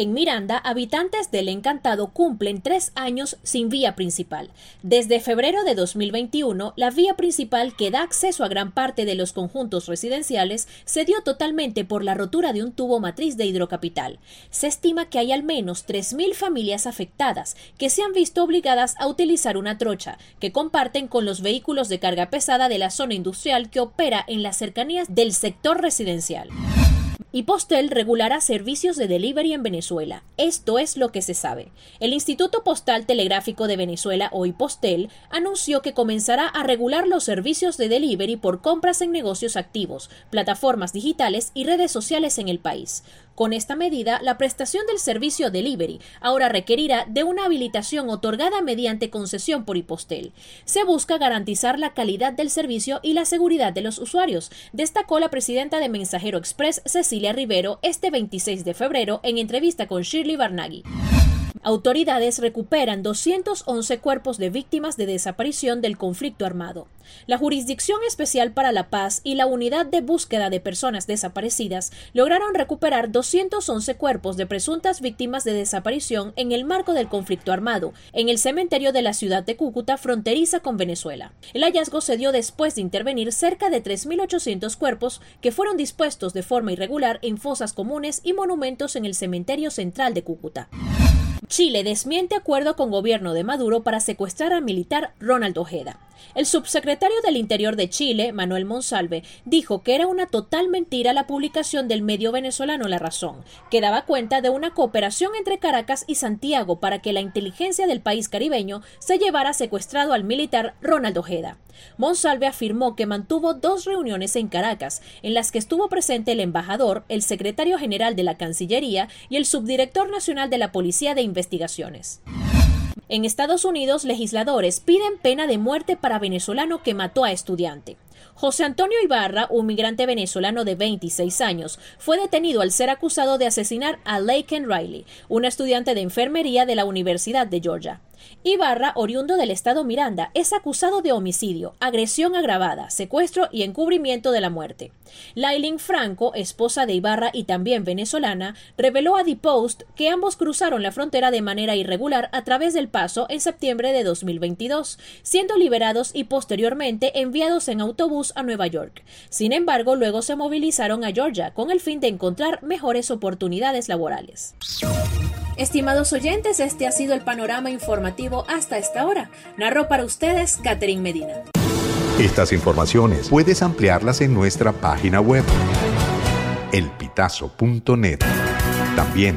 En Miranda, habitantes del Encantado cumplen tres años sin vía principal. Desde febrero de 2021, la vía principal que da acceso a gran parte de los conjuntos residenciales se dio totalmente por la rotura de un tubo matriz de hidrocapital. Se estima que hay al menos 3.000 familias afectadas que se han visto obligadas a utilizar una trocha, que comparten con los vehículos de carga pesada de la zona industrial que opera en las cercanías del sector residencial y Postel regulará servicios de delivery en Venezuela. Esto es lo que se sabe. El Instituto Postal Telegráfico de Venezuela, o IPOSTEL, anunció que comenzará a regular los servicios de delivery por compras en negocios activos, plataformas digitales y redes sociales en el país. Con esta medida, la prestación del servicio delivery ahora requerirá de una habilitación otorgada mediante concesión por Hipostel. Se busca garantizar la calidad del servicio y la seguridad de los usuarios, destacó la presidenta de Mensajero Express, Cecilia Rivero, este 26 de febrero en entrevista con Shirley Barnaghi. Autoridades recuperan 211 cuerpos de víctimas de desaparición del conflicto armado. La Jurisdicción Especial para la Paz y la Unidad de Búsqueda de Personas Desaparecidas lograron recuperar 211 cuerpos de presuntas víctimas de desaparición en el marco del conflicto armado, en el cementerio de la ciudad de Cúcuta, fronteriza con Venezuela. El hallazgo se dio después de intervenir cerca de 3.800 cuerpos que fueron dispuestos de forma irregular en fosas comunes y monumentos en el cementerio central de Cúcuta. Chile desmiente acuerdo con gobierno de Maduro para secuestrar al militar Ronald Ojeda. El subsecretario del Interior de Chile, Manuel Monsalve, dijo que era una total mentira la publicación del medio venezolano La Razón, que daba cuenta de una cooperación entre Caracas y Santiago para que la inteligencia del país caribeño se llevara secuestrado al militar Ronald Ojeda. Monsalve afirmó que mantuvo dos reuniones en Caracas, en las que estuvo presente el embajador, el secretario general de la Cancillería y el subdirector nacional de la Policía de Investigaciones. En Estados Unidos, legisladores piden pena de muerte para venezolano que mató a estudiante. José Antonio Ibarra, un migrante venezolano de 26 años, fue detenido al ser acusado de asesinar a Laken Riley, una estudiante de enfermería de la Universidad de Georgia. Ibarra, oriundo del estado Miranda, es acusado de homicidio, agresión agravada, secuestro y encubrimiento de la muerte. Lailin Franco, esposa de Ibarra y también venezolana, reveló a The Post que ambos cruzaron la frontera de manera irregular a través del paso en septiembre de 2022, siendo liberados y posteriormente enviados en autobús a Nueva York. Sin embargo, luego se movilizaron a Georgia con el fin de encontrar mejores oportunidades laborales. Estimados oyentes, este ha sido el panorama informativo hasta esta hora. Narró para ustedes Catherine Medina. Estas informaciones puedes ampliarlas en nuestra página web, elpitazo.net. También